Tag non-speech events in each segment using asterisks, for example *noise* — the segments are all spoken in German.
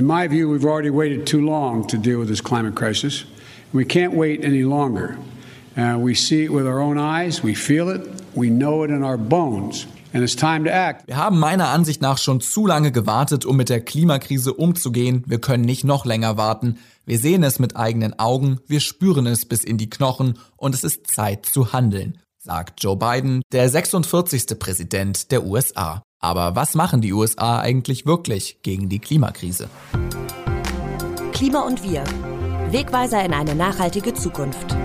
In my view, we've already waited too long to deal with this climate crisis. We can't wait any longer. Uh, we see it with our own eyes, we feel it, we know it in our bones. And it's time to act. Wir haben meiner Ansicht nach schon zu lange gewartet, um mit der Klimakrise umzugehen. Wir können nicht noch länger warten. Wir sehen es mit eigenen Augen, wir spüren es bis in die Knochen und es ist Zeit zu handeln, sagt Joe Biden, der 46. Präsident der USA. Aber was machen die USA eigentlich wirklich gegen die Klimakrise? Klima und wir. Wegweiser in eine nachhaltige Zukunft.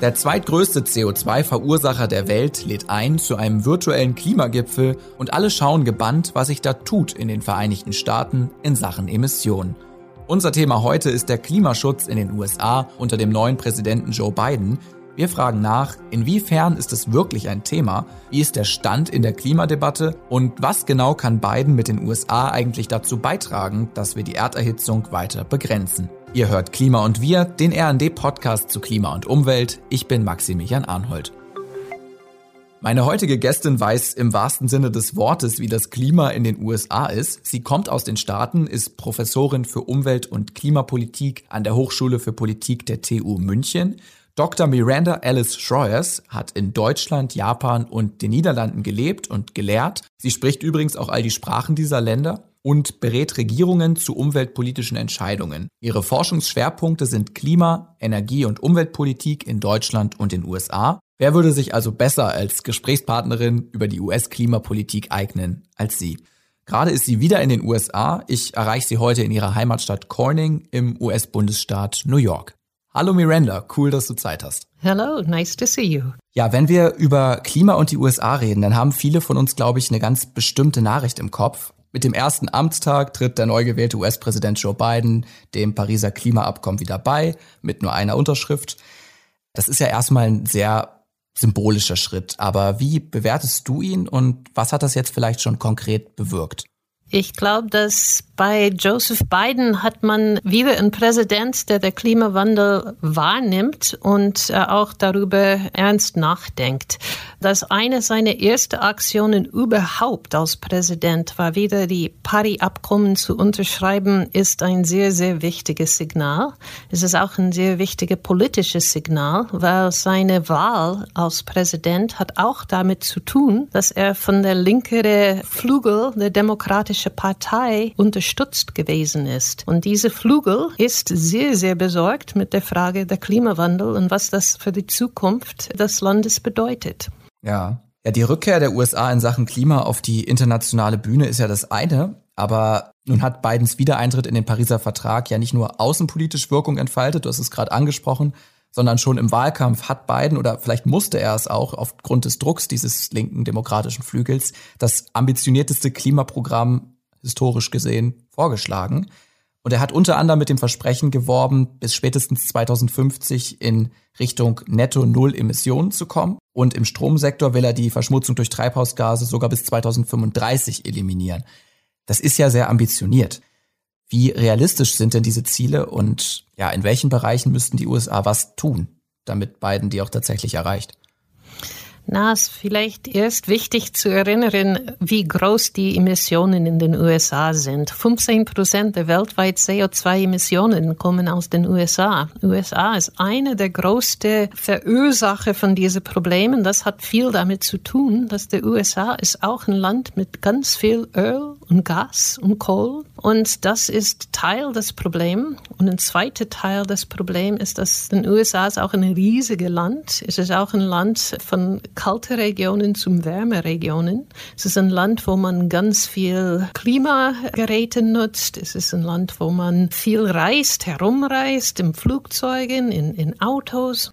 Der zweitgrößte CO2-Verursacher der Welt lädt ein zu einem virtuellen Klimagipfel und alle schauen gebannt, was sich da tut in den Vereinigten Staaten in Sachen Emissionen. Unser Thema heute ist der Klimaschutz in den USA unter dem neuen Präsidenten Joe Biden. Wir fragen nach, inwiefern ist es wirklich ein Thema, wie ist der Stand in der Klimadebatte und was genau kann Biden mit den USA eigentlich dazu beitragen, dass wir die Erderhitzung weiter begrenzen. Ihr hört Klima und Wir, den RD-Podcast zu Klima und Umwelt. Ich bin Maximilian Arnhold. Meine heutige Gästin weiß im wahrsten Sinne des Wortes, wie das Klima in den USA ist. Sie kommt aus den Staaten, ist Professorin für Umwelt- und Klimapolitik an der Hochschule für Politik der TU München. Dr. Miranda Alice Schroers hat in Deutschland, Japan und den Niederlanden gelebt und gelehrt. Sie spricht übrigens auch all die Sprachen dieser Länder und berät Regierungen zu umweltpolitischen Entscheidungen. Ihre Forschungsschwerpunkte sind Klima, Energie- und Umweltpolitik in Deutschland und den USA. Wer würde sich also besser als Gesprächspartnerin über die US-Klimapolitik eignen als sie? Gerade ist sie wieder in den USA. Ich erreiche sie heute in ihrer Heimatstadt Corning im US-Bundesstaat New York. Hallo Miranda, cool, dass du Zeit hast. Hello, nice to see you. Ja, wenn wir über Klima und die USA reden, dann haben viele von uns, glaube ich, eine ganz bestimmte Nachricht im Kopf. Mit dem ersten Amtstag tritt der neu gewählte US-Präsident Joe Biden dem Pariser Klimaabkommen wieder bei, mit nur einer Unterschrift. Das ist ja erstmal ein sehr symbolischer Schritt. Aber wie bewertest du ihn und was hat das jetzt vielleicht schon konkret bewirkt? Ich glaube, dass bei Joseph Biden hat man wieder einen Präsident, der der Klimawandel wahrnimmt und äh, auch darüber ernst nachdenkt. Das eine seiner ersten Aktionen überhaupt als Präsident war wieder die Paris-Abkommen zu unterschreiben, ist ein sehr, sehr wichtiges Signal. Es ist auch ein sehr wichtiges politisches Signal, weil seine Wahl als Präsident hat auch damit zu tun, dass er von der linkeren Flügel der Demokratischen Partei unter unterstützt gewesen ist. Und diese Flügel ist sehr, sehr besorgt mit der Frage der Klimawandel und was das für die Zukunft des Landes bedeutet. Ja. Ja, die Rückkehr der USA in Sachen Klima auf die internationale Bühne ist ja das eine. Aber nun hat Bidens Wiedereintritt in den Pariser Vertrag ja nicht nur außenpolitisch Wirkung entfaltet, du hast es gerade angesprochen, sondern schon im Wahlkampf hat Biden oder vielleicht musste er es auch aufgrund des Drucks dieses linken demokratischen Flügels das ambitionierteste Klimaprogramm historisch gesehen, vorgeschlagen. Und er hat unter anderem mit dem Versprechen geworben, bis spätestens 2050 in Richtung Netto Null Emissionen zu kommen. Und im Stromsektor will er die Verschmutzung durch Treibhausgase sogar bis 2035 eliminieren. Das ist ja sehr ambitioniert. Wie realistisch sind denn diese Ziele und ja, in welchen Bereichen müssten die USA was tun, damit Biden die auch tatsächlich erreicht? Na, es ist vielleicht erst wichtig zu erinnern, wie groß die Emissionen in den USA sind. 15 Prozent der weltweiten CO2-Emissionen kommen aus den USA. USA ist eine der größten Verursacher von diesen Problemen. Das hat viel damit zu tun, dass der USA ist auch ein Land mit ganz viel Öl und Gas und Kohl. Und das ist Teil des Problems. Und ein zweiter Teil des Problems ist, dass den USA ist auch ein riesiges Land. Es ist auch ein Land von kalte Regionen zum Wärmeregionen. Es ist ein Land, wo man ganz viel Klimageräte nutzt. Es ist ein Land, wo man viel reist, herumreist, in Flugzeugen, in, in Autos.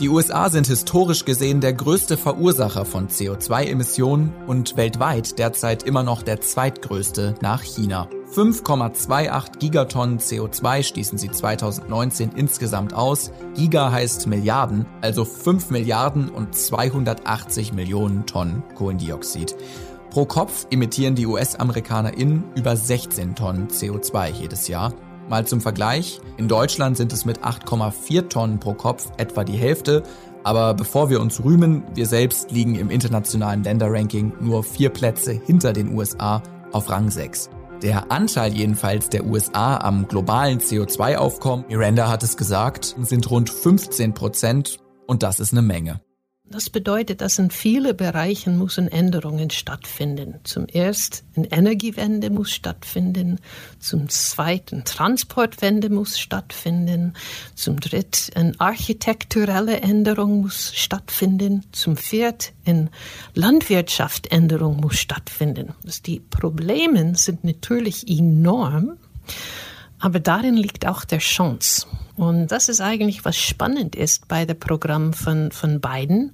Die USA sind historisch gesehen der größte Verursacher von CO2-Emissionen und weltweit derzeit immer noch der zweitgrößte nach China. 5,28 Gigatonnen CO2 stießen sie 2019 insgesamt aus. Giga heißt Milliarden, also 5 Milliarden und 280 Millionen Tonnen Kohlendioxid. Pro Kopf emittieren die US-AmerikanerInnen über 16 Tonnen CO2 jedes Jahr. Mal zum Vergleich, in Deutschland sind es mit 8,4 Tonnen pro Kopf etwa die Hälfte Aber bevor wir uns rühmen, wir selbst liegen im internationalen Länderranking nur vier Plätze hinter den USA auf Rang 6. Der Anteil jedenfalls der USA am globalen CO2-Aufkommen, Miranda hat es gesagt, sind rund 15 Prozent und das ist eine Menge. Das bedeutet, dass in vielen Bereichen müssen Änderungen stattfinden. Zum ersten, eine Energiewende muss stattfinden. Zum zweiten, Transportwende muss stattfinden. Zum dritten, eine architekturelle Änderung muss stattfinden. Zum vierten, eine Landwirtschaftänderung muss stattfinden. Also die Probleme sind natürlich enorm. Aber darin liegt auch der Chance. Und das ist eigentlich, was spannend ist bei dem Programm von, von Biden.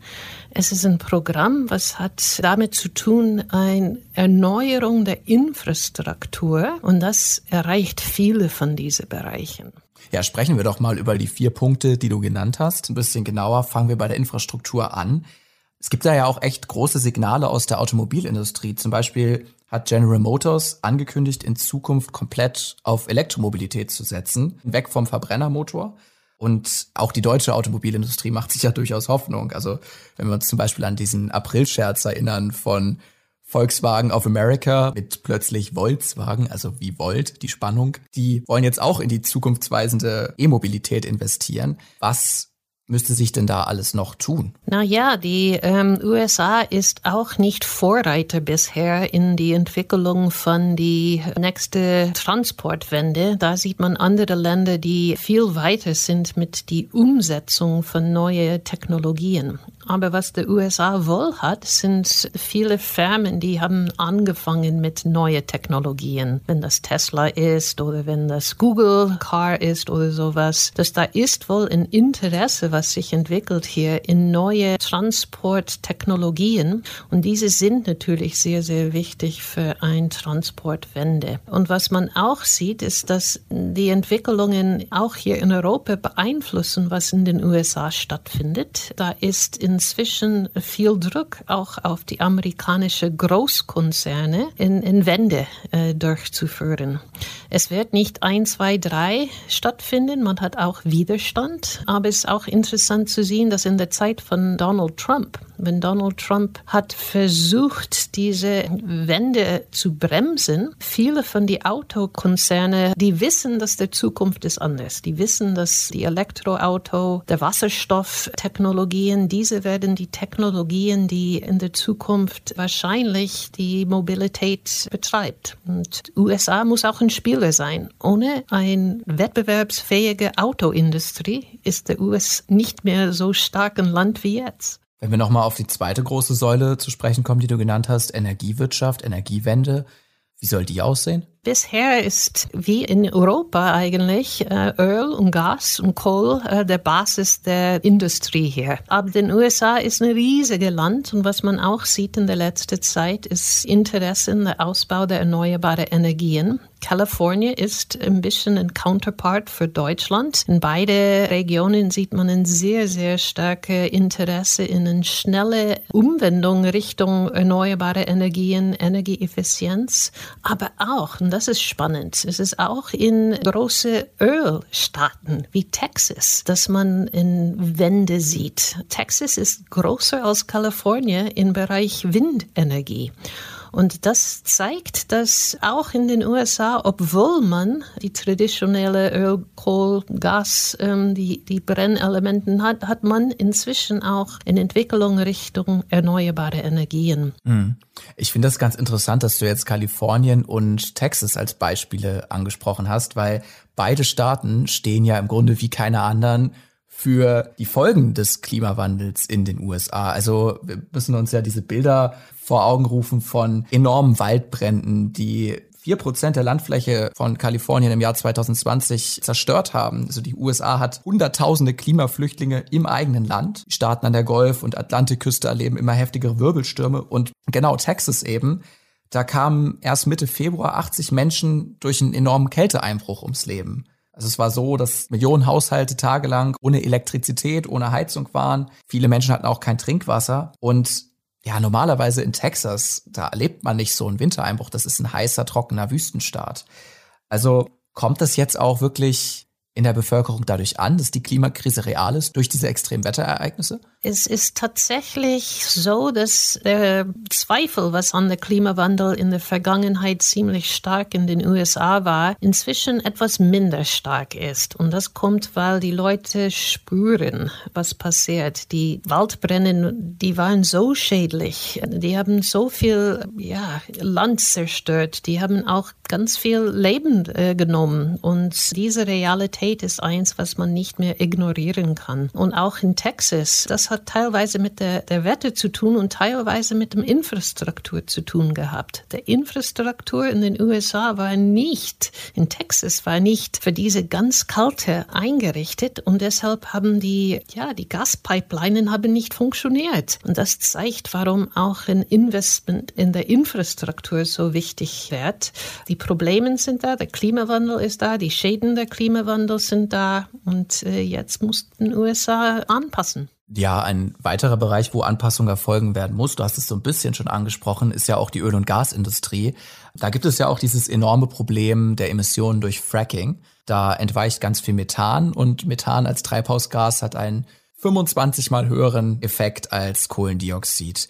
Es ist ein Programm, was hat damit zu tun, eine Erneuerung der Infrastruktur. Und das erreicht viele von diesen Bereichen. Ja, sprechen wir doch mal über die vier Punkte, die du genannt hast. Ein bisschen genauer fangen wir bei der Infrastruktur an. Es gibt da ja auch echt große Signale aus der Automobilindustrie. Zum Beispiel hat General Motors angekündigt, in Zukunft komplett auf Elektromobilität zu setzen, weg vom Verbrennermotor. Und auch die deutsche Automobilindustrie macht sich ja durchaus Hoffnung. Also wenn wir uns zum Beispiel an diesen Aprilscherz erinnern von Volkswagen of America mit plötzlich Volkswagen, also wie Volt, die Spannung, die wollen jetzt auch in die zukunftsweisende E-Mobilität investieren. Was müsste sich denn da alles noch tun? Na ja, die ähm, USA ist auch nicht Vorreiter bisher in die Entwicklung von die nächste Transportwende. Da sieht man andere Länder, die viel weiter sind mit die Umsetzung von neuen Technologien. Aber was die USA wohl hat, sind viele Firmen, die haben angefangen mit neuen Technologien. Wenn das Tesla ist oder wenn das Google Car ist oder sowas. Das da ist wohl ein Interesse, was sich entwickelt hier in neue Transporttechnologien. Und diese sind natürlich sehr, sehr wichtig für ein Transportwende. Und was man auch sieht, ist, dass die Entwicklungen auch hier in Europa beeinflussen, was in den USA stattfindet. Da ist in inzwischen viel Druck auch auf die amerikanischen Großkonzerne in, in Wende äh, durchzuführen. Es wird nicht ein, zwei, drei stattfinden. Man hat auch Widerstand. Aber es ist auch interessant zu sehen, dass in der Zeit von Donald Trump, wenn Donald Trump hat versucht, diese Wende zu bremsen, viele von den Autokonzerne, die wissen, dass der Zukunft ist anders. Die wissen, dass die Elektroauto, der Wasserstofftechnologien, diese werden die Technologien, die in der Zukunft wahrscheinlich die Mobilität betreibt. Und USA muss auch ein Spieler sein. Ohne eine wettbewerbsfähige Autoindustrie ist der US nicht mehr so stark ein Land wie jetzt. Wenn wir nochmal auf die zweite große Säule zu sprechen kommen, die du genannt hast, Energiewirtschaft, Energiewende, wie soll die aussehen? Bisher ist wie in Europa eigentlich äh, Öl und Gas und Kohl äh, der Basis der Industrie hier. Aber den USA ist ein riesiges Land und was man auch sieht in der letzten Zeit ist Interesse in der Ausbau der erneuerbaren Energien. Kalifornien ist ein bisschen ein Counterpart für Deutschland. In beide Regionen sieht man ein sehr, sehr starkes Interesse in eine schnelle Umwendung Richtung erneuerbare Energien, Energieeffizienz, aber auch und das ist spannend. Es ist auch in große Ölstaaten wie Texas, dass man in Wende sieht. Texas ist größer als Kalifornien im Bereich Windenergie. Und das zeigt, dass auch in den USA, obwohl man die traditionelle Öl, Kohl, Gas, ähm, die, die Brennelementen hat, hat man inzwischen auch eine Entwicklung Richtung erneuerbare Energien. Hm. Ich finde das ganz interessant, dass du jetzt Kalifornien und Texas als Beispiele angesprochen hast, weil beide Staaten stehen ja im Grunde wie keine anderen für die Folgen des Klimawandels in den USA. Also wir müssen uns ja diese Bilder vor Augen rufen von enormen Waldbränden, die vier Prozent der Landfläche von Kalifornien im Jahr 2020 zerstört haben. Also die USA hat hunderttausende Klimaflüchtlinge im eigenen Land. Die Staaten an der Golf- und Atlantikküste erleben immer heftigere Wirbelstürme und genau Texas eben. Da kamen erst Mitte Februar 80 Menschen durch einen enormen Kälteeinbruch ums Leben. Also es war so, dass Millionen Haushalte tagelang ohne Elektrizität, ohne Heizung waren. Viele Menschen hatten auch kein Trinkwasser. Und ja, normalerweise in Texas, da erlebt man nicht so einen Wintereinbruch. Das ist ein heißer, trockener Wüstenstaat. Also kommt das jetzt auch wirklich in der Bevölkerung dadurch an, dass die Klimakrise real ist durch diese extremen Wetterereignisse? Es ist tatsächlich so, dass der Zweifel, was an der Klimawandel in der Vergangenheit ziemlich stark in den USA war, inzwischen etwas minder stark ist. Und das kommt, weil die Leute spüren, was passiert. Die Waldbrennen, die waren so schädlich. Die haben so viel ja, Land zerstört. Die haben auch ganz viel Leben äh, genommen. Und diese Realität ist eins, was man nicht mehr ignorieren kann. Und auch in Texas, das hat teilweise mit der, der Wette zu tun und teilweise mit dem Infrastruktur zu tun gehabt. Der Infrastruktur in den USA war nicht, in Texas war nicht für diese ganz kalte eingerichtet und deshalb haben die, ja, die Gaspipelinen haben nicht funktioniert. Und das zeigt, warum auch ein Investment in der Infrastruktur so wichtig wird. Die Probleme sind da, der Klimawandel ist da, die Schäden der Klimawandel sind da und äh, jetzt muss den USA anpassen. Ja, ein weiterer Bereich, wo Anpassung erfolgen werden muss, du hast es so ein bisschen schon angesprochen, ist ja auch die Öl- und Gasindustrie. Da gibt es ja auch dieses enorme Problem der Emissionen durch Fracking. Da entweicht ganz viel Methan und Methan als Treibhausgas hat einen 25 mal höheren Effekt als Kohlendioxid.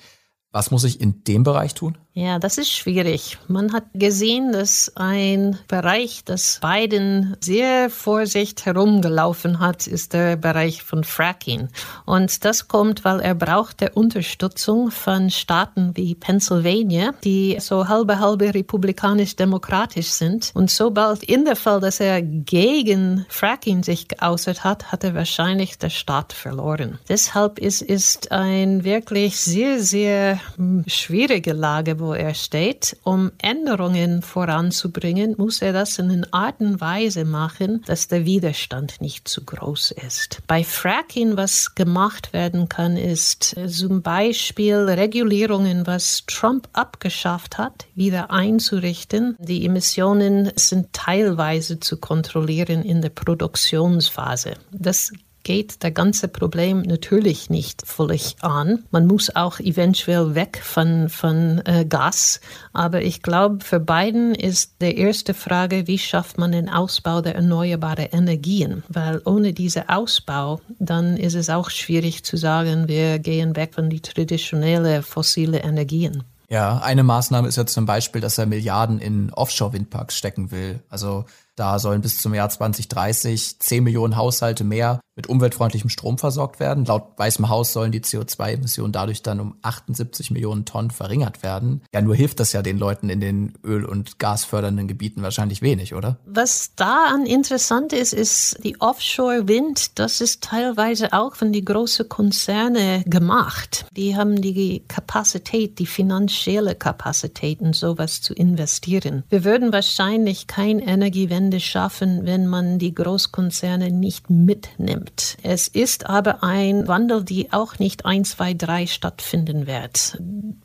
Was muss ich in dem Bereich tun? Ja, das ist schwierig. Man hat gesehen, dass ein Bereich, das Biden sehr vorsichtig herumgelaufen hat, ist der Bereich von Fracking. Und das kommt, weil er braucht der Unterstützung von Staaten wie Pennsylvania, die so halbe halbe republikanisch-demokratisch sind. Und sobald in der Fall, dass er gegen Fracking sich geäußert hat, hat er wahrscheinlich der Staat verloren. Deshalb ist, ist ein wirklich sehr, sehr hm, schwierige Lage, wo er steht. Um Änderungen voranzubringen, muss er das in einer Art und Weise machen, dass der Widerstand nicht zu groß ist. Bei Fracking, was gemacht werden kann, ist zum Beispiel Regulierungen, was Trump abgeschafft hat, wieder einzurichten. Die Emissionen sind teilweise zu kontrollieren in der Produktionsphase. Das geht der ganze Problem natürlich nicht völlig an. Man muss auch eventuell weg von, von äh, Gas. Aber ich glaube, für Biden ist die erste Frage, wie schafft man den Ausbau der erneuerbaren Energien? Weil ohne diesen Ausbau, dann ist es auch schwierig zu sagen, wir gehen weg von den traditionellen fossilen Energien. Ja, eine Maßnahme ist ja zum Beispiel, dass er Milliarden in Offshore-Windparks stecken will. Also da sollen bis zum Jahr 2030 10 Millionen Haushalte mehr mit umweltfreundlichem Strom versorgt werden. Laut Weißem Haus sollen die CO2-Emissionen dadurch dann um 78 Millionen Tonnen verringert werden. Ja, nur hilft das ja den Leuten in den öl- und gasfördernden Gebieten wahrscheinlich wenig, oder? Was da an interessant ist, ist die Offshore-Wind. Das ist teilweise auch von die großen Konzerne gemacht. Die haben die Kapazität, die finanzielle Kapazität, in sowas zu investieren. Wir würden wahrscheinlich kein Energiewende Ende schaffen, wenn man die Großkonzerne nicht mitnimmt. Es ist aber ein Wandel, die auch nicht 1, 2, 3 stattfinden wird.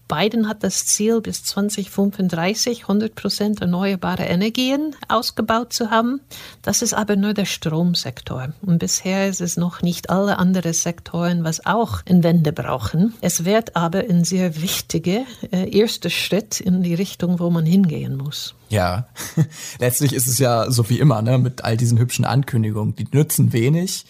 Biden hat das Ziel, bis 2035 100 Prozent erneuerbare Energien ausgebaut zu haben. Das ist aber nur der Stromsektor. Und bisher ist es noch nicht alle anderen Sektoren, was auch eine Wende brauchen. Es wird aber ein sehr wichtiger äh, erster Schritt in die Richtung, wo man hingehen muss. Ja, *laughs* letztlich ist es ja so wie immer, ne, mit all diesen hübschen Ankündigungen. Die nützen wenig,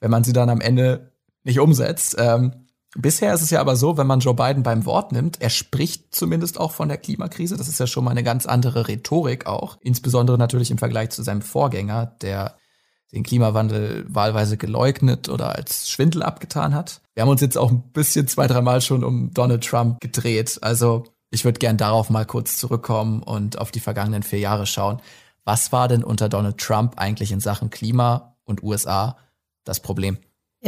wenn man sie dann am Ende nicht umsetzt. Ähm, bisher ist es ja aber so, wenn man Joe Biden beim Wort nimmt, er spricht zumindest auch von der Klimakrise. Das ist ja schon mal eine ganz andere Rhetorik auch. Insbesondere natürlich im Vergleich zu seinem Vorgänger, der den Klimawandel wahlweise geleugnet oder als Schwindel abgetan hat. Wir haben uns jetzt auch ein bisschen zwei, dreimal schon um Donald Trump gedreht. Also ich würde gern darauf mal kurz zurückkommen und auf die vergangenen vier Jahre schauen. Was war denn unter Donald Trump eigentlich in Sachen Klima und USA das Problem?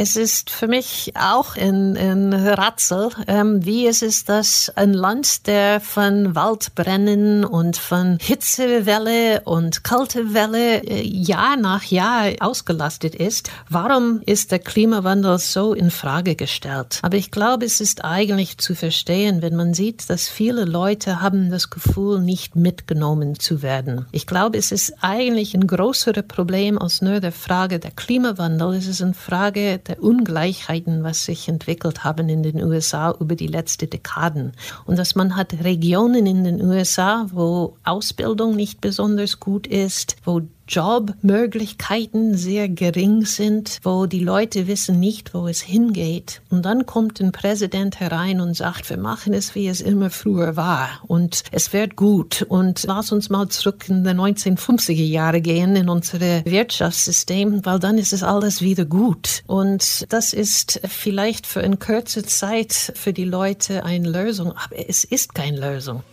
Es ist für mich auch ein, ein Ratzel, ähm, wie es ist, dass ein Land, der von Waldbrennen und von Hitzewelle und Kältewelle äh, Jahr nach Jahr ausgelastet ist, warum ist der Klimawandel so in Frage gestellt? Aber ich glaube, es ist eigentlich zu verstehen, wenn man sieht, dass viele Leute haben das Gefühl, nicht mitgenommen zu werden. Ich glaube, es ist eigentlich ein größeres Problem als nur der Frage der Klimawandel. Es ist eine Frage der Ungleichheiten, was sich entwickelt haben in den USA über die letzten Dekaden. Und dass man hat Regionen in den USA, wo Ausbildung nicht besonders gut ist, wo Jobmöglichkeiten sehr gering sind, wo die Leute wissen nicht, wo es hingeht. Und dann kommt ein Präsident herein und sagt, wir machen es, wie es immer früher war. Und es wird gut. Und lass uns mal zurück in die 1950er Jahre gehen, in unser Wirtschaftssystem, weil dann ist es alles wieder gut. Und das ist vielleicht für eine kurze Zeit für die Leute eine Lösung, aber es ist keine Lösung.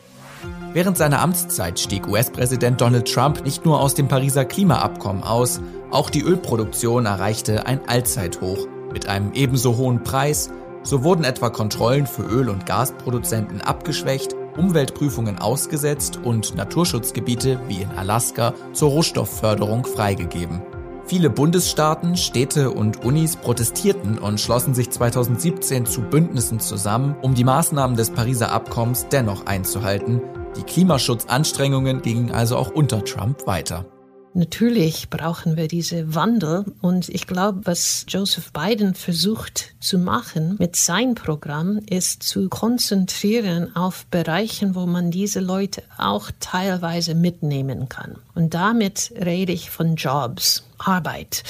Während seiner Amtszeit stieg US-Präsident Donald Trump nicht nur aus dem Pariser Klimaabkommen aus, auch die Ölproduktion erreichte ein Allzeithoch mit einem ebenso hohen Preis. So wurden etwa Kontrollen für Öl- und Gasproduzenten abgeschwächt, Umweltprüfungen ausgesetzt und Naturschutzgebiete wie in Alaska zur Rohstoffförderung freigegeben. Viele Bundesstaaten, Städte und Unis protestierten und schlossen sich 2017 zu Bündnissen zusammen, um die Maßnahmen des Pariser Abkommens dennoch einzuhalten. Die Klimaschutzanstrengungen gingen also auch unter Trump weiter. Natürlich brauchen wir diese Wandel und ich glaube, was Joseph Biden versucht zu machen mit seinem Programm, ist zu konzentrieren auf Bereichen, wo man diese Leute auch teilweise mitnehmen kann. Und damit rede ich von Jobs, Arbeit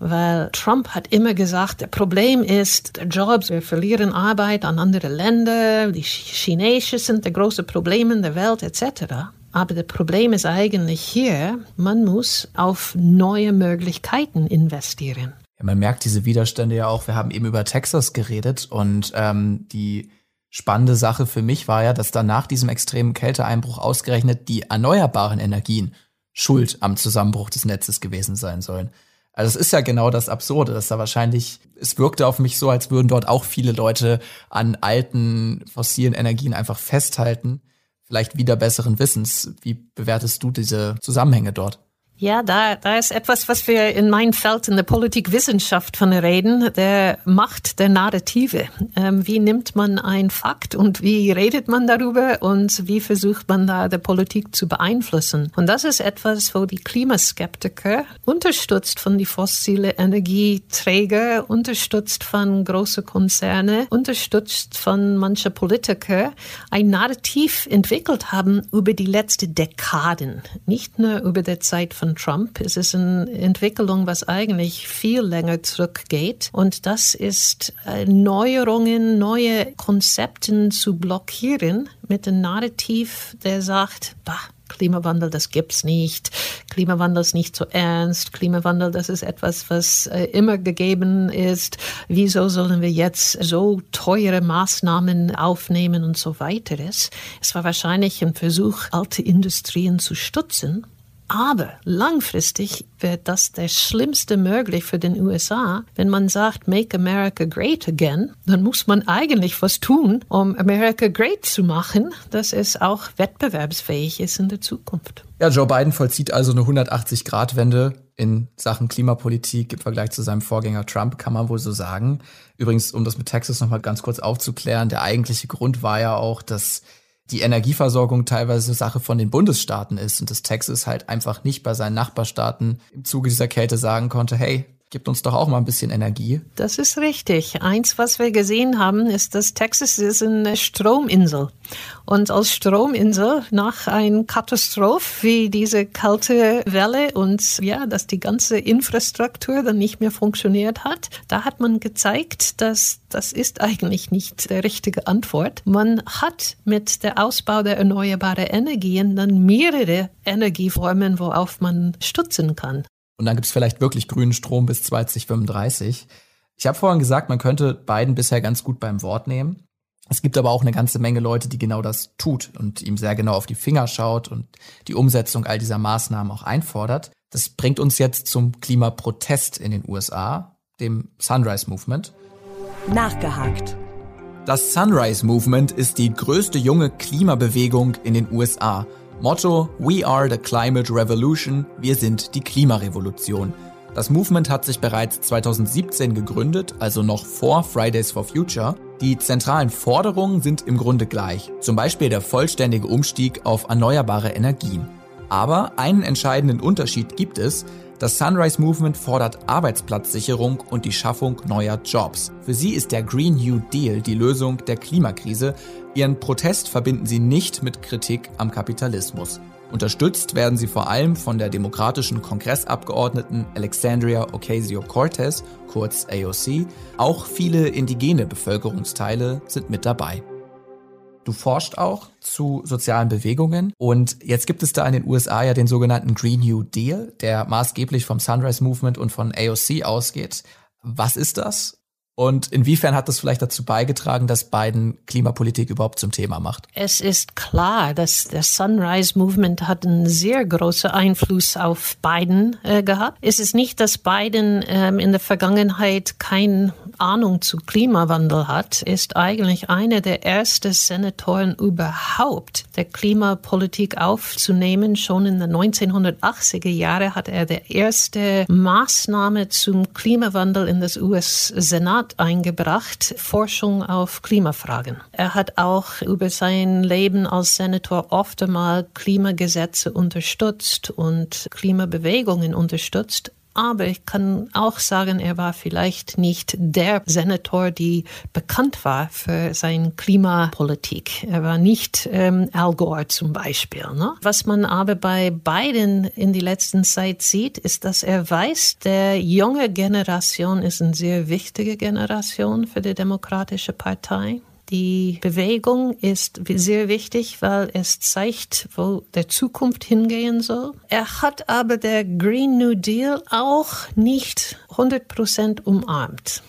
weil Trump hat immer gesagt, das Problem ist Jobs, wir verlieren Arbeit an andere Länder, die Chinesen sind die großen Probleme der Welt etc. Aber das Problem ist eigentlich hier, man muss auf neue Möglichkeiten investieren. Ja, man merkt diese Widerstände ja auch. Wir haben eben über Texas geredet und ähm, die spannende Sache für mich war ja, dass dann nach diesem extremen Kälteeinbruch ausgerechnet die erneuerbaren Energien schuld am Zusammenbruch des Netzes gewesen sein sollen. Also es ist ja genau das Absurde, dass da wahrscheinlich, es wirkte auf mich so, als würden dort auch viele Leute an alten fossilen Energien einfach festhalten vielleicht wieder besseren Wissens. Wie bewertest du diese Zusammenhänge dort? Ja, da, da ist etwas, was wir in meinem Feld in der Politikwissenschaft von reden, der Macht der Narrative. Ähm, wie nimmt man ein Fakt und wie redet man darüber und wie versucht man da der Politik zu beeinflussen? Und das ist etwas, wo die Klimaskeptiker, unterstützt von die fossile Energieträger, unterstützt von großen Konzerne, unterstützt von mancher Politiker, ein Narrativ entwickelt haben über die letzten Dekaden, nicht nur über die Zeit von von Trump. Es ist eine Entwicklung, was eigentlich viel länger zurückgeht. Und das ist äh, Neuerungen, neue Konzepte zu blockieren mit einem Narrativ, der sagt, bah, Klimawandel, das gibt's nicht. Klimawandel ist nicht so ernst. Klimawandel, das ist etwas, was äh, immer gegeben ist. Wieso sollen wir jetzt so teure Maßnahmen aufnehmen und so weiter? Es war wahrscheinlich ein Versuch, alte Industrien zu stützen. Aber langfristig wird das der schlimmste möglich für den USA. Wenn man sagt, Make America Great Again, dann muss man eigentlich was tun, um America Great zu machen, dass es auch wettbewerbsfähig ist in der Zukunft. Ja, Joe Biden vollzieht also eine 180-Grad-Wende in Sachen Klimapolitik im Vergleich zu seinem Vorgänger Trump, kann man wohl so sagen. Übrigens, um das mit Texas nochmal ganz kurz aufzuklären, der eigentliche Grund war ja auch, dass die Energieversorgung teilweise Sache von den Bundesstaaten ist und dass Texas halt einfach nicht bei seinen Nachbarstaaten im Zuge dieser Kälte sagen konnte, hey, gibt uns doch auch mal ein bisschen Energie. Das ist richtig. Eins, was wir gesehen haben, ist, dass Texas ist eine Strominsel. Und als Strominsel nach einer Katastrophe wie diese kalte Welle und ja, dass die ganze Infrastruktur dann nicht mehr funktioniert hat, da hat man gezeigt, dass das ist eigentlich nicht die richtige Antwort. Man hat mit der Ausbau der erneuerbaren Energien dann mehrere Energieformen, worauf man stützen kann. Und dann gibt's vielleicht wirklich grünen Strom bis 2035. Ich habe vorhin gesagt, man könnte beiden bisher ganz gut beim Wort nehmen. Es gibt aber auch eine ganze Menge Leute, die genau das tut und ihm sehr genau auf die Finger schaut und die Umsetzung all dieser Maßnahmen auch einfordert. Das bringt uns jetzt zum Klimaprotest in den USA, dem Sunrise Movement. Nachgehakt. Das Sunrise Movement ist die größte junge Klimabewegung in den USA Motto We are the Climate Revolution, wir sind die Klimarevolution. Das Movement hat sich bereits 2017 gegründet, also noch vor Fridays for Future. Die zentralen Forderungen sind im Grunde gleich, zum Beispiel der vollständige Umstieg auf erneuerbare Energien. Aber einen entscheidenden Unterschied gibt es, das Sunrise Movement fordert Arbeitsplatzsicherung und die Schaffung neuer Jobs. Für sie ist der Green New Deal die Lösung der Klimakrise. Ihren Protest verbinden sie nicht mit Kritik am Kapitalismus. Unterstützt werden sie vor allem von der demokratischen Kongressabgeordneten Alexandria Ocasio-Cortez, kurz AOC. Auch viele indigene Bevölkerungsteile sind mit dabei. Du forschst auch zu sozialen Bewegungen und jetzt gibt es da in den USA ja den sogenannten Green New Deal, der maßgeblich vom Sunrise Movement und von AOC ausgeht. Was ist das und inwiefern hat das vielleicht dazu beigetragen, dass Biden Klimapolitik überhaupt zum Thema macht? Es ist klar, dass der Sunrise Movement hat einen sehr großen Einfluss auf Biden äh, gehabt. Es ist nicht, dass Biden ähm, in der Vergangenheit keine Ahnung zu Klimawandel hat, ist eigentlich einer der ersten Senatoren überhaupt, der Klimapolitik aufzunehmen. Schon in den 1980er Jahren hat er der erste Maßnahme zum Klimawandel in das US-Senat Rat eingebracht, Forschung auf Klimafragen. Er hat auch über sein Leben als Senator oft einmal Klimagesetze unterstützt und Klimabewegungen unterstützt, aber ich kann auch sagen, er war vielleicht nicht der Senator, die bekannt war für seine Klimapolitik. Er war nicht ähm, Al Gore zum Beispiel. Ne? Was man aber bei beiden in die letzten Zeit sieht, ist, dass er weiß, der junge Generation ist eine sehr wichtige Generation für die Demokratische Partei. Die Bewegung ist sehr wichtig, weil es zeigt, wo der Zukunft hingehen soll. Er hat aber der Green New Deal auch nicht 100 Prozent umarmt.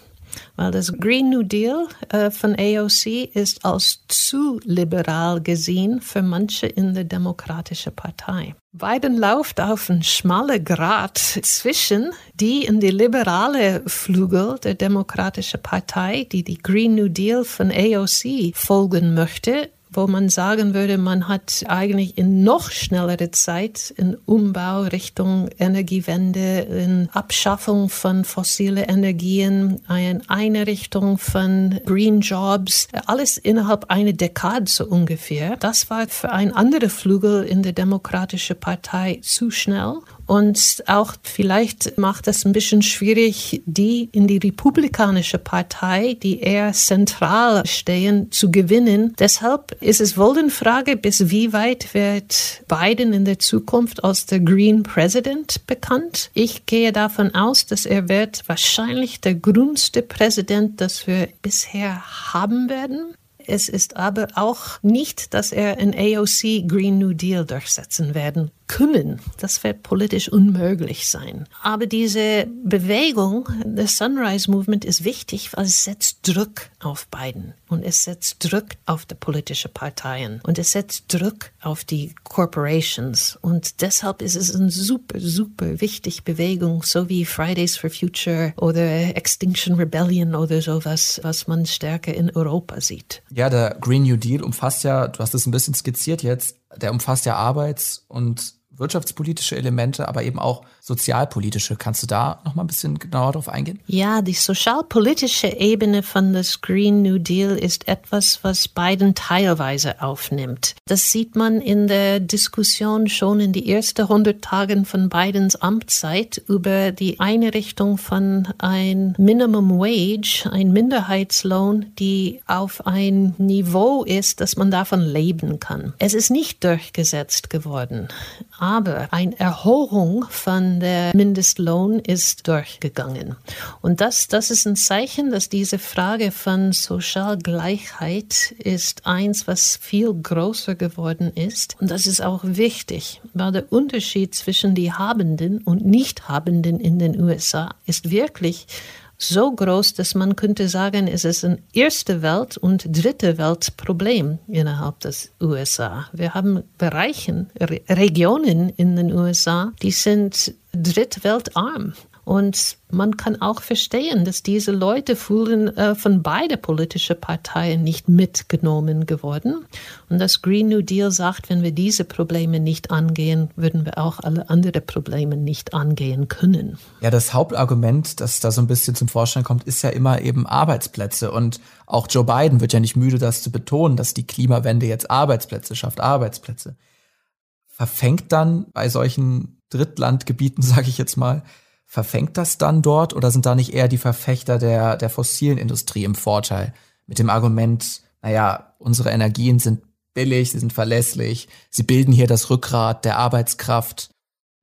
Weil das Green New Deal äh, von AOC ist als zu liberal gesehen für manche in der Demokratischen Partei. Biden läuft auf einen schmalen Grat zwischen die in die liberale Flügel der Demokratischen Partei, die die Green New Deal von AOC folgen möchte, wo man sagen würde, man hat eigentlich in noch schnellere Zeit in Umbau Richtung Energiewende, in Abschaffung von fossilen Energien, eine Einrichtung von Green Jobs, alles innerhalb einer Dekade so ungefähr. Das war für ein anderer Flügel in der Demokratischen Partei zu schnell. Und auch vielleicht macht es ein bisschen schwierig, die in die Republikanische Partei, die eher zentral stehen, zu gewinnen. Deshalb ist es wohl eine Frage, bis wie weit wird Biden in der Zukunft als der Green President bekannt. Ich gehe davon aus, dass er wird wahrscheinlich der grünste Präsident, das wir bisher haben werden. Es ist aber auch nicht, dass er ein AOC Green New Deal durchsetzen werden können. Das wird politisch unmöglich sein. Aber diese Bewegung, das Sunrise Movement, ist wichtig, weil es setzt Druck auf Biden und es setzt Druck auf die politischen Parteien und es setzt Druck auf die Corporations. Und deshalb ist es eine super, super wichtige Bewegung, so wie Fridays for Future oder Extinction Rebellion oder sowas, was man stärker in Europa sieht. Ja, der Green New Deal umfasst ja, du hast es ein bisschen skizziert jetzt, der umfasst ja Arbeits- und wirtschaftspolitische Elemente, aber eben auch sozialpolitische. Kannst du da noch mal ein bisschen genauer drauf eingehen? Ja, die sozialpolitische Ebene von das Green New Deal ist etwas, was Biden teilweise aufnimmt. Das sieht man in der Diskussion schon in die ersten 100 Tagen von Bidens Amtszeit über die Einrichtung von ein Minimum Wage, ein Minderheitslohn, die auf ein Niveau ist, dass man davon leben kann. Es ist nicht durchgesetzt geworden aber eine Erhöhung von der Mindestlohn ist durchgegangen. Und das, das ist ein Zeichen, dass diese Frage von Sozialgleichheit ist eins, was viel größer geworden ist. Und das ist auch wichtig, weil der Unterschied zwischen die Habenden und Nichthabenden in den USA ist wirklich so groß, dass man könnte sagen, es ist ein erste Welt- und dritte Welt-Problem innerhalb des USA. Wir haben Bereiche, Regionen in den USA, die sind drittweltarm. Und man kann auch verstehen, dass diese Leute fühlen äh, von beiden politischen Parteien nicht mitgenommen geworden. Und das Green New Deal sagt, wenn wir diese Probleme nicht angehen, würden wir auch alle anderen Probleme nicht angehen können. Ja, das Hauptargument, das da so ein bisschen zum Vorschein kommt, ist ja immer eben Arbeitsplätze. Und auch Joe Biden wird ja nicht müde, das zu betonen, dass die Klimawende jetzt Arbeitsplätze schafft, Arbeitsplätze. Verfängt dann bei solchen Drittlandgebieten, *laughs* sage ich jetzt mal, verfängt das dann dort oder sind da nicht eher die Verfechter der, der fossilen Industrie im Vorteil mit dem Argument, naja, unsere Energien sind billig, sie sind verlässlich, sie bilden hier das Rückgrat der Arbeitskraft.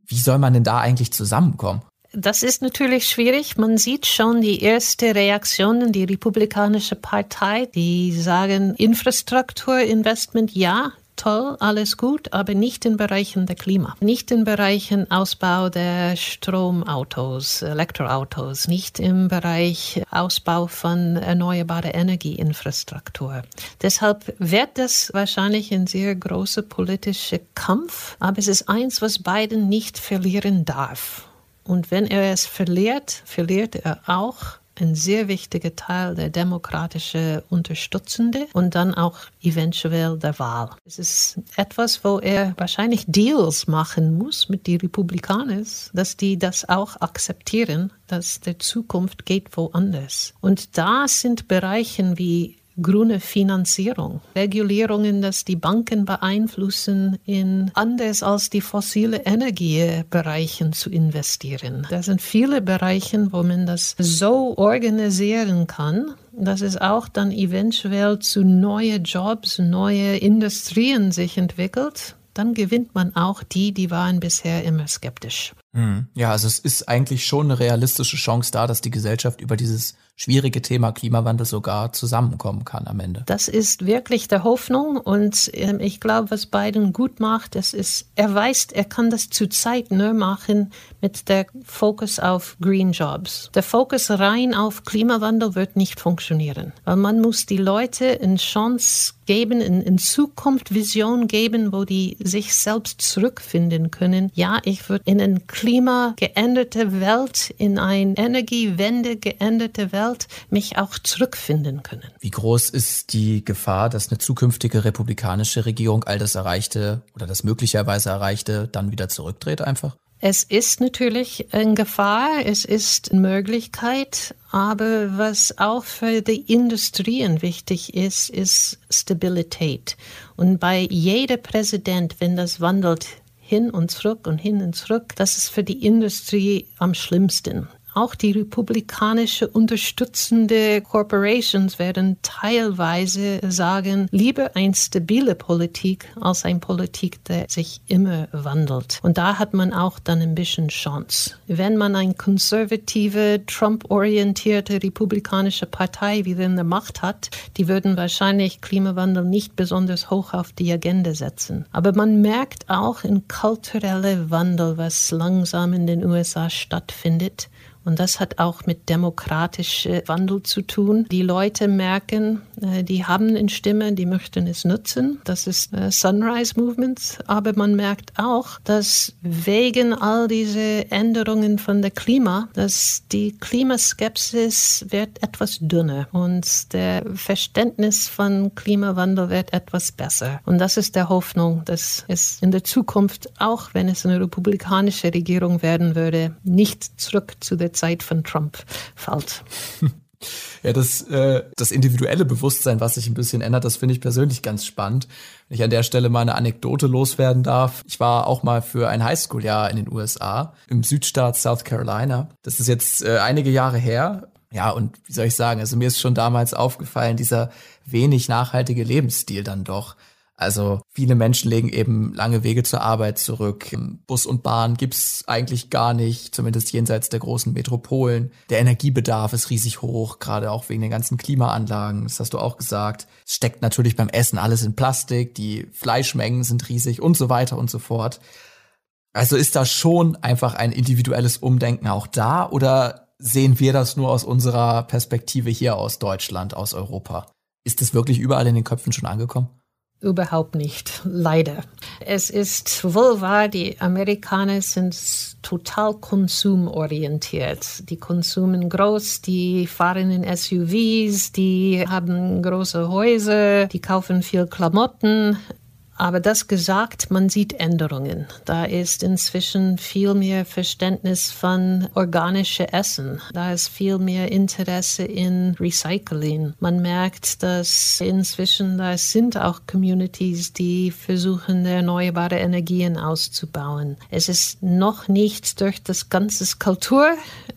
Wie soll man denn da eigentlich zusammenkommen? Das ist natürlich schwierig. Man sieht schon die erste Reaktionen, die Republikanische Partei, die sagen, Infrastrukturinvestment ja, toll, alles gut, aber nicht in Bereichen der Klima, nicht in Bereichen Ausbau der Stromautos, Elektroautos, nicht im Bereich Ausbau von erneuerbarer Energieinfrastruktur. Deshalb wird das wahrscheinlich ein sehr großer politischer Kampf, aber es ist eins, was Biden nicht verlieren darf. Und wenn er es verliert, verliert er auch ein sehr wichtiger Teil der demokratischen Unterstützende und dann auch eventuell der Wahl. Es ist etwas, wo er wahrscheinlich Deals machen muss mit den Republikanern, dass die das auch akzeptieren, dass der Zukunft geht woanders. Und da sind Bereiche wie grüne Finanzierung, Regulierungen, dass die Banken beeinflussen, in anders als die fossile Energiebereichen zu investieren. Da sind viele Bereiche, wo man das so organisieren kann, dass es auch dann eventuell zu neue Jobs, neue Industrien sich entwickelt. Dann gewinnt man auch die, die waren bisher immer skeptisch. Hm. Ja, also es ist eigentlich schon eine realistische Chance da, dass die Gesellschaft über dieses schwierige Thema Klimawandel sogar zusammenkommen kann am Ende. Das ist wirklich der Hoffnung und äh, ich glaube, was Biden gut macht, das ist, er weiß, er kann das zurzeit nur machen mit der Fokus auf Green Jobs. Der Fokus rein auf Klimawandel wird nicht funktionieren, weil man muss die Leute eine Chance geben, in, Zukunft Vision geben, wo die sich selbst zurückfinden können. Ja, ich würde in eine klimageänderte Welt, in eine Energiewende geänderte Welt Welt mich auch zurückfinden können. Wie groß ist die Gefahr, dass eine zukünftige republikanische Regierung all das Erreichte oder das möglicherweise Erreichte dann wieder zurückdreht einfach? Es ist natürlich eine Gefahr, es ist eine Möglichkeit, aber was auch für die Industrien wichtig ist, ist Stabilität. Und bei jeder Präsident, wenn das wandelt, hin und zurück und hin und zurück, das ist für die Industrie am schlimmsten. Auch die republikanische unterstützende Corporations werden teilweise sagen, lieber eine stabile Politik als eine Politik, die sich immer wandelt. Und da hat man auch dann ein bisschen Chance. Wenn man eine konservative, Trump-orientierte republikanische Partei wieder in der Macht hat, die würden wahrscheinlich Klimawandel nicht besonders hoch auf die Agenda setzen. Aber man merkt auch in kulturelle Wandel, was langsam in den USA stattfindet. Und das hat auch mit demokratischem Wandel zu tun. Die Leute merken, äh, die haben eine Stimme, die möchten es nutzen. Das ist äh, Sunrise Movement. Aber man merkt auch, dass wegen all diese Änderungen von der Klima, dass die Klimaskepsis wird etwas dünner und der Verständnis von Klimawandel wird etwas besser. Und das ist der Hoffnung, dass es in der Zukunft, auch wenn es eine republikanische Regierung werden würde, nicht zurück zu der Zeit von Trump fällt. *laughs* Ja, das, äh, das individuelle Bewusstsein, was sich ein bisschen ändert, das finde ich persönlich ganz spannend. Wenn ich an der Stelle mal eine Anekdote loswerden darf. Ich war auch mal für ein Highschool-Jahr in den USA, im Südstaat South Carolina. Das ist jetzt äh, einige Jahre her. Ja, und wie soll ich sagen, also mir ist schon damals aufgefallen, dieser wenig nachhaltige Lebensstil dann doch. Also viele Menschen legen eben lange Wege zur Arbeit zurück. Bus und Bahn gibt's eigentlich gar nicht, zumindest jenseits der großen Metropolen. Der Energiebedarf ist riesig hoch, gerade auch wegen den ganzen Klimaanlagen, das hast du auch gesagt. Es steckt natürlich beim Essen alles in Plastik, die Fleischmengen sind riesig und so weiter und so fort. Also ist da schon einfach ein individuelles Umdenken auch da oder sehen wir das nur aus unserer Perspektive hier aus Deutschland, aus Europa? Ist es wirklich überall in den Köpfen schon angekommen? Überhaupt nicht, leider. Es ist wohl wahr, die Amerikaner sind total konsumorientiert. Die konsumen groß, die fahren in SUVs, die haben große Häuser, die kaufen viel Klamotten. Aber das gesagt, man sieht Änderungen. Da ist inzwischen viel mehr Verständnis von organische Essen. Da ist viel mehr Interesse in Recycling. Man merkt, dass inzwischen da sind auch Communities, die versuchen, erneuerbare Energien auszubauen. Es ist noch nicht durch das ganze Kultur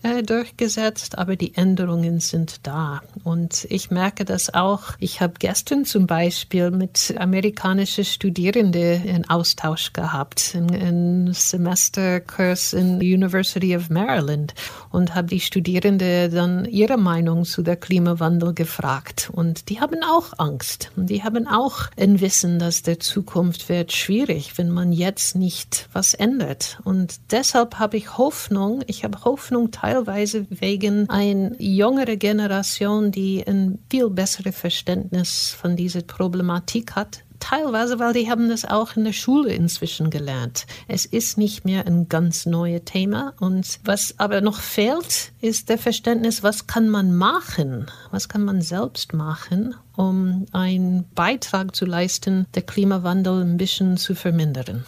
äh, durchgesetzt, aber die Änderungen sind da. Und ich merke das auch. Ich habe gestern zum Beispiel mit amerikanischen Studierenden einen Austausch gehabt, einen Semesterkurs in der University of Maryland und habe die Studierenden dann ihre Meinung zu der Klimawandel gefragt. Und die haben auch Angst. Und die haben auch ein Wissen, dass der Zukunft wird schwierig, wenn man jetzt nicht was ändert. Und deshalb habe ich Hoffnung. Ich habe Hoffnung teilweise wegen einer jüngeren Generation, die ein viel besseres Verständnis von dieser Problematik hat teilweise, weil die haben das auch in der Schule inzwischen gelernt. Es ist nicht mehr ein ganz neues Thema. Und was aber noch fehlt, ist der Verständnis, was kann man machen? Was kann man selbst machen, um einen Beitrag zu leisten, der Klimawandel ein bisschen zu vermindern?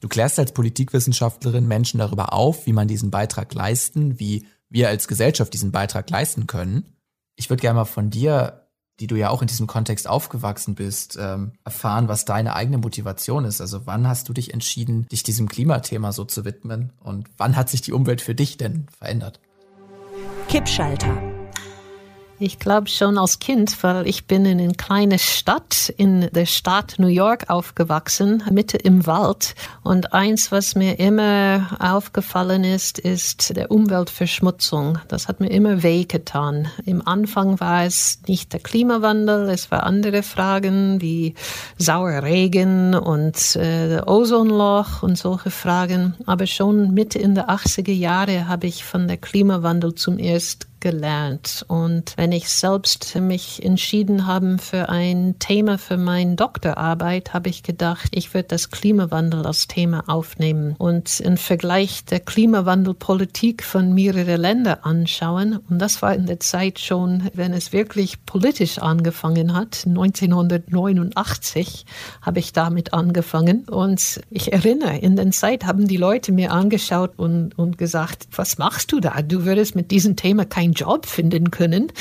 Du klärst als Politikwissenschaftlerin Menschen darüber auf, wie man diesen Beitrag leisten, wie wir als Gesellschaft diesen Beitrag leisten können. Ich würde gerne mal von dir die du ja auch in diesem Kontext aufgewachsen bist, ähm, erfahren, was deine eigene Motivation ist. Also wann hast du dich entschieden, dich diesem Klimathema so zu widmen und wann hat sich die Umwelt für dich denn verändert? Kippschalter. Ich glaube schon als Kind, weil ich bin in einer kleinen Stadt in der Stadt New York aufgewachsen, Mitte im Wald. Und eins, was mir immer aufgefallen ist, ist der Umweltverschmutzung. Das hat mir immer wehgetan. Im Anfang war es nicht der Klimawandel, es waren andere Fragen wie sauer Regen und äh, Ozonloch und solche Fragen. Aber schon Mitte in der 80er Jahre habe ich von der Klimawandel zum ersten gelernt. Und wenn ich selbst mich entschieden habe für ein Thema für meine Doktorarbeit, habe ich gedacht, ich würde das Klimawandel als Thema aufnehmen und im Vergleich der Klimawandelpolitik von mehreren Ländern anschauen. Und das war in der Zeit schon, wenn es wirklich politisch angefangen hat. 1989 habe ich damit angefangen. Und ich erinnere, in der Zeit haben die Leute mir angeschaut und, und gesagt, was machst du da? Du würdest mit diesem Thema kein Job finden können.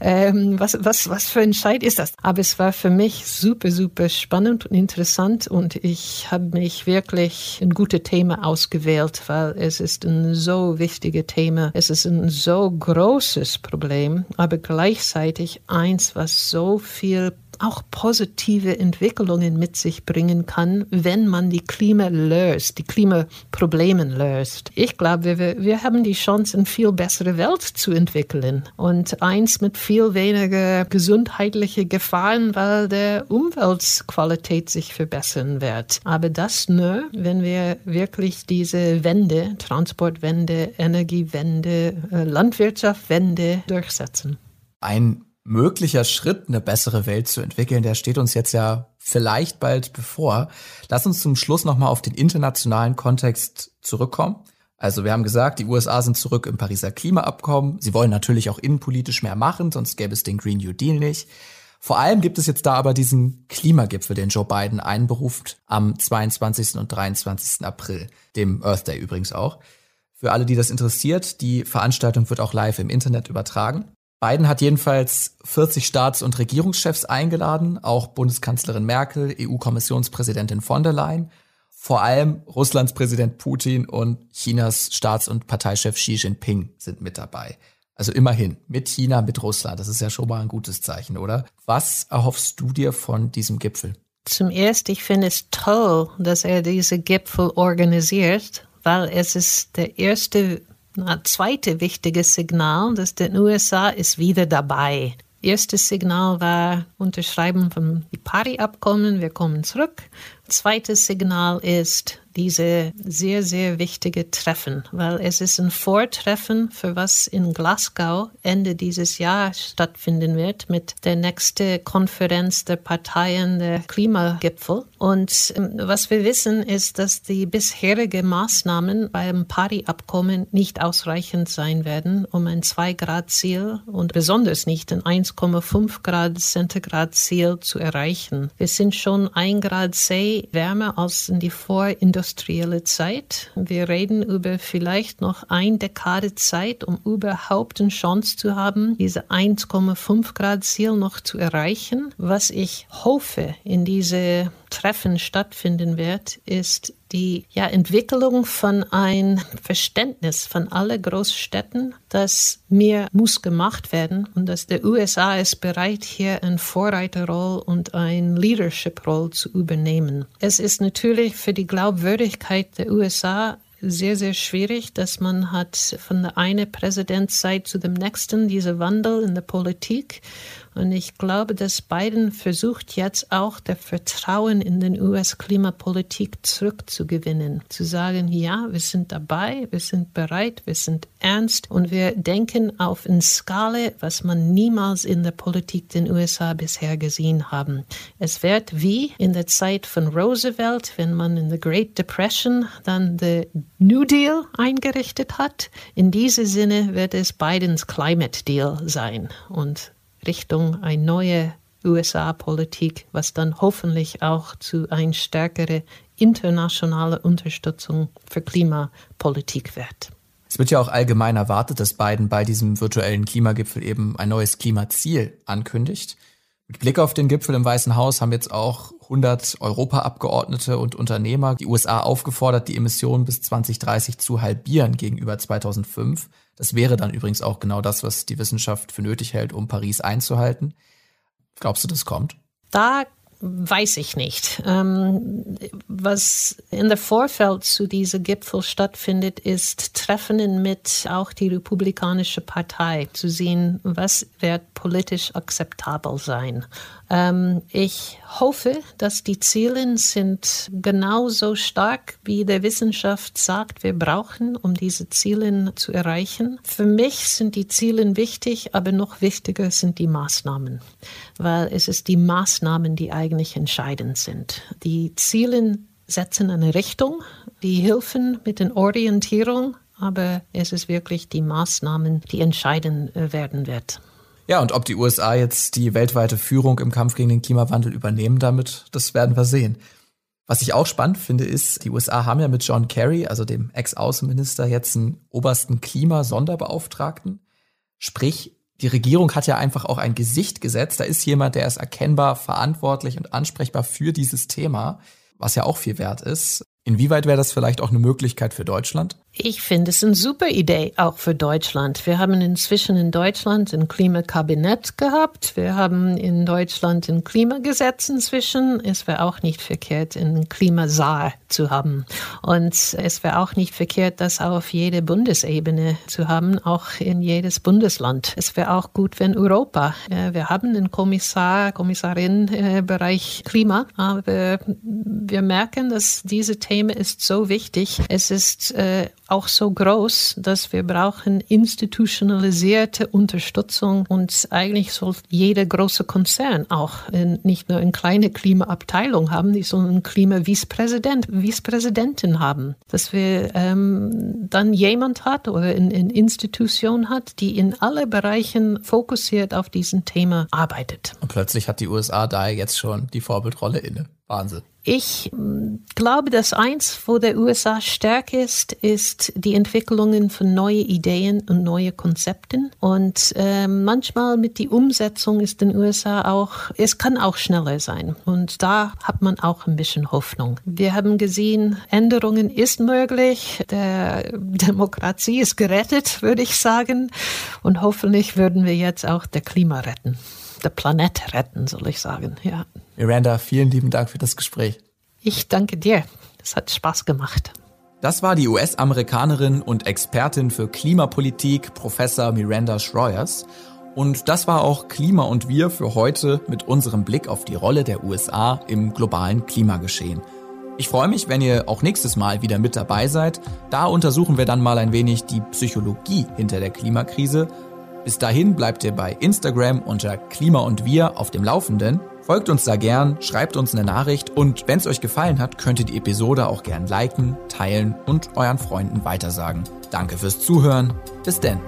Ähm, was, was, was für ein Scheit ist das? Aber es war für mich super, super spannend und interessant und ich habe mich wirklich ein gutes Thema ausgewählt, weil es ist ein so wichtiges Thema. Es ist ein so großes Problem, aber gleichzeitig eins, was so viel auch positive Entwicklungen mit sich bringen kann, wenn man die Klima löst, die Klimaprobleme löst. Ich glaube, wir, wir haben die Chance, eine viel bessere Welt zu entwickeln und eins mit viel weniger gesundheitliche Gefahren, weil der Umweltqualität sich verbessern wird. Aber das nur, wenn wir wirklich diese Wende, Transportwende, Energiewende, äh, Landwirtschaftswende durchsetzen. Ein möglicher Schritt, eine bessere Welt zu entwickeln, der steht uns jetzt ja vielleicht bald bevor. Lass uns zum Schluss nochmal auf den internationalen Kontext zurückkommen. Also wir haben gesagt, die USA sind zurück im Pariser Klimaabkommen. Sie wollen natürlich auch innenpolitisch mehr machen, sonst gäbe es den Green New Deal nicht. Vor allem gibt es jetzt da aber diesen Klimagipfel, den Joe Biden einberuft am 22. und 23. April, dem Earth Day übrigens auch. Für alle, die das interessiert, die Veranstaltung wird auch live im Internet übertragen. Biden hat jedenfalls 40 Staats- und Regierungschefs eingeladen, auch Bundeskanzlerin Merkel, EU-Kommissionspräsidentin von der Leyen, vor allem Russlands Präsident Putin und Chinas Staats- und Parteichef Xi Jinping sind mit dabei. Also immerhin, mit China, mit Russland. Das ist ja schon mal ein gutes Zeichen, oder? Was erhoffst du dir von diesem Gipfel? Zum Ersten, ich finde es toll, dass er diese Gipfel organisiert, weil es ist der erste ein zweites wichtiges Signal, dass den USA ist wieder dabei. Erstes Signal war Unterschreiben vom Pari-Abkommen, wir kommen zurück. Zweites Signal ist diese sehr, sehr wichtige Treffen, weil es ist ein Vortreffen für was in Glasgow Ende dieses Jahres stattfinden wird mit der nächsten Konferenz der Parteien der Klimagipfel. Und ähm, was wir wissen, ist, dass die bisherigen Maßnahmen beim Paris-Abkommen nicht ausreichend sein werden, um ein 2-Grad-Ziel und besonders nicht ein 1,5 Grad Centigrad-Ziel zu erreichen. Wir sind schon 1 Grad C wärmer als in die vorindustrielle Zeit. Wir reden über vielleicht noch ein Dekade Zeit, um überhaupt eine Chance zu haben, diese 1,5 Grad Ziel noch zu erreichen. Was ich hoffe in diese Treffen stattfinden wird, ist die ja, Entwicklung von ein Verständnis von allen Großstädten, dass mehr muss gemacht werden und dass der USA ist bereit, hier eine Vorreiterrolle und eine Leadership-Rolle zu übernehmen. Es ist natürlich für die Glaubwürdigkeit der USA sehr, sehr schwierig, dass man hat von der einen Präsidentszeit zu dem nächsten diese Wandel in der Politik und ich glaube, dass Biden versucht jetzt auch der Vertrauen in den US-Klimapolitik zurückzugewinnen. Zu sagen, ja, wir sind dabei, wir sind bereit, wir sind ernst und wir denken auf eine Skala, was man niemals in der Politik den USA bisher gesehen haben. Es wird wie in der Zeit von Roosevelt, wenn man in der Great Depression dann den New Deal eingerichtet hat. In diesem Sinne wird es Bidens Climate Deal sein. Und Richtung eine neue USA-Politik, was dann hoffentlich auch zu einer stärkeren internationalen Unterstützung für Klimapolitik wird. Es wird ja auch allgemein erwartet, dass Biden bei diesem virtuellen Klimagipfel eben ein neues Klimaziel ankündigt. Mit Blick auf den Gipfel im Weißen Haus haben jetzt auch 100 Europaabgeordnete und Unternehmer die USA aufgefordert, die Emissionen bis 2030 zu halbieren gegenüber 2005. Das wäre dann übrigens auch genau das, was die Wissenschaft für nötig hält, um Paris einzuhalten. Glaubst du, das kommt? Da Weiß ich nicht. Ähm, was in der Vorfeld zu diesem Gipfel stattfindet, ist Treffen mit auch die Republikanische Partei, zu sehen, was wird politisch akzeptabel sein. Ähm, ich hoffe, dass die Ziele sind genauso stark, wie der Wissenschaft sagt, wir brauchen, um diese Ziele zu erreichen. Für mich sind die Ziele wichtig, aber noch wichtiger sind die Maßnahmen, weil es ist die Maßnahmen, die eigentlich entscheidend sind. Die Ziele setzen eine Richtung, die helfen mit der Orientierung, aber es ist wirklich die Maßnahmen, die entscheidend äh, werden wird. Ja, und ob die USA jetzt die weltweite Führung im Kampf gegen den Klimawandel übernehmen damit, das werden wir sehen. Was ich auch spannend finde, ist, die USA haben ja mit John Kerry, also dem Ex-Außenminister, jetzt einen obersten Klimasonderbeauftragten. Sprich, die Regierung hat ja einfach auch ein Gesicht gesetzt. Da ist jemand, der ist erkennbar verantwortlich und ansprechbar für dieses Thema, was ja auch viel wert ist. Inwieweit wäre das vielleicht auch eine Möglichkeit für Deutschland? Ich finde es eine super Idee, auch für Deutschland. Wir haben inzwischen in Deutschland ein Klimakabinett gehabt. Wir haben in Deutschland ein Klimagesetz inzwischen. Es wäre auch nicht verkehrt, einen Klimasaal zu haben. Und es wäre auch nicht verkehrt, das auf jede Bundesebene zu haben, auch in jedes Bundesland. Es wäre auch gut, wenn Europa, äh, wir haben einen Kommissar, Kommissarin äh, Bereich Klima, aber wir merken, dass diese Thema ist so wichtig. Es ist äh, auch so groß, dass wir brauchen institutionalisierte Unterstützung und eigentlich soll jeder große Konzern auch in, nicht nur eine kleine Klimaabteilung haben, die sollen einen Klima-Vizepräsident, Vizepräsidentin haben, dass wir ähm, dann jemand hat oder eine, eine Institution hat, die in alle Bereichen fokussiert auf diesen Thema arbeitet. Und plötzlich hat die USA da jetzt schon die Vorbildrolle inne. Wahnsinn. Ich mm, glaube, dass eins, wo der USA stark ist, ist die Entwicklungen von neuen Ideen und neuen Konzepten. Und äh, manchmal mit der Umsetzung ist den USA auch, es kann auch schneller sein. Und da hat man auch ein bisschen Hoffnung. Wir haben gesehen, Änderungen ist möglich. Der Demokratie ist gerettet, würde ich sagen. Und hoffentlich würden wir jetzt auch der Klima retten. Der Planet retten, soll ich sagen, ja. Miranda, vielen lieben Dank für das Gespräch. Ich danke dir. Es hat Spaß gemacht. Das war die US-Amerikanerin und Expertin für Klimapolitik, Professor Miranda Schroyers. Und das war auch Klima und wir für heute mit unserem Blick auf die Rolle der USA im globalen Klimageschehen. Ich freue mich, wenn ihr auch nächstes Mal wieder mit dabei seid. Da untersuchen wir dann mal ein wenig die Psychologie hinter der Klimakrise. Bis dahin bleibt ihr bei Instagram unter Klima und Wir auf dem Laufenden. Folgt uns da gern, schreibt uns eine Nachricht und wenn es euch gefallen hat, könnt ihr die Episode auch gern liken, teilen und euren Freunden weitersagen. Danke fürs Zuhören. Bis denn.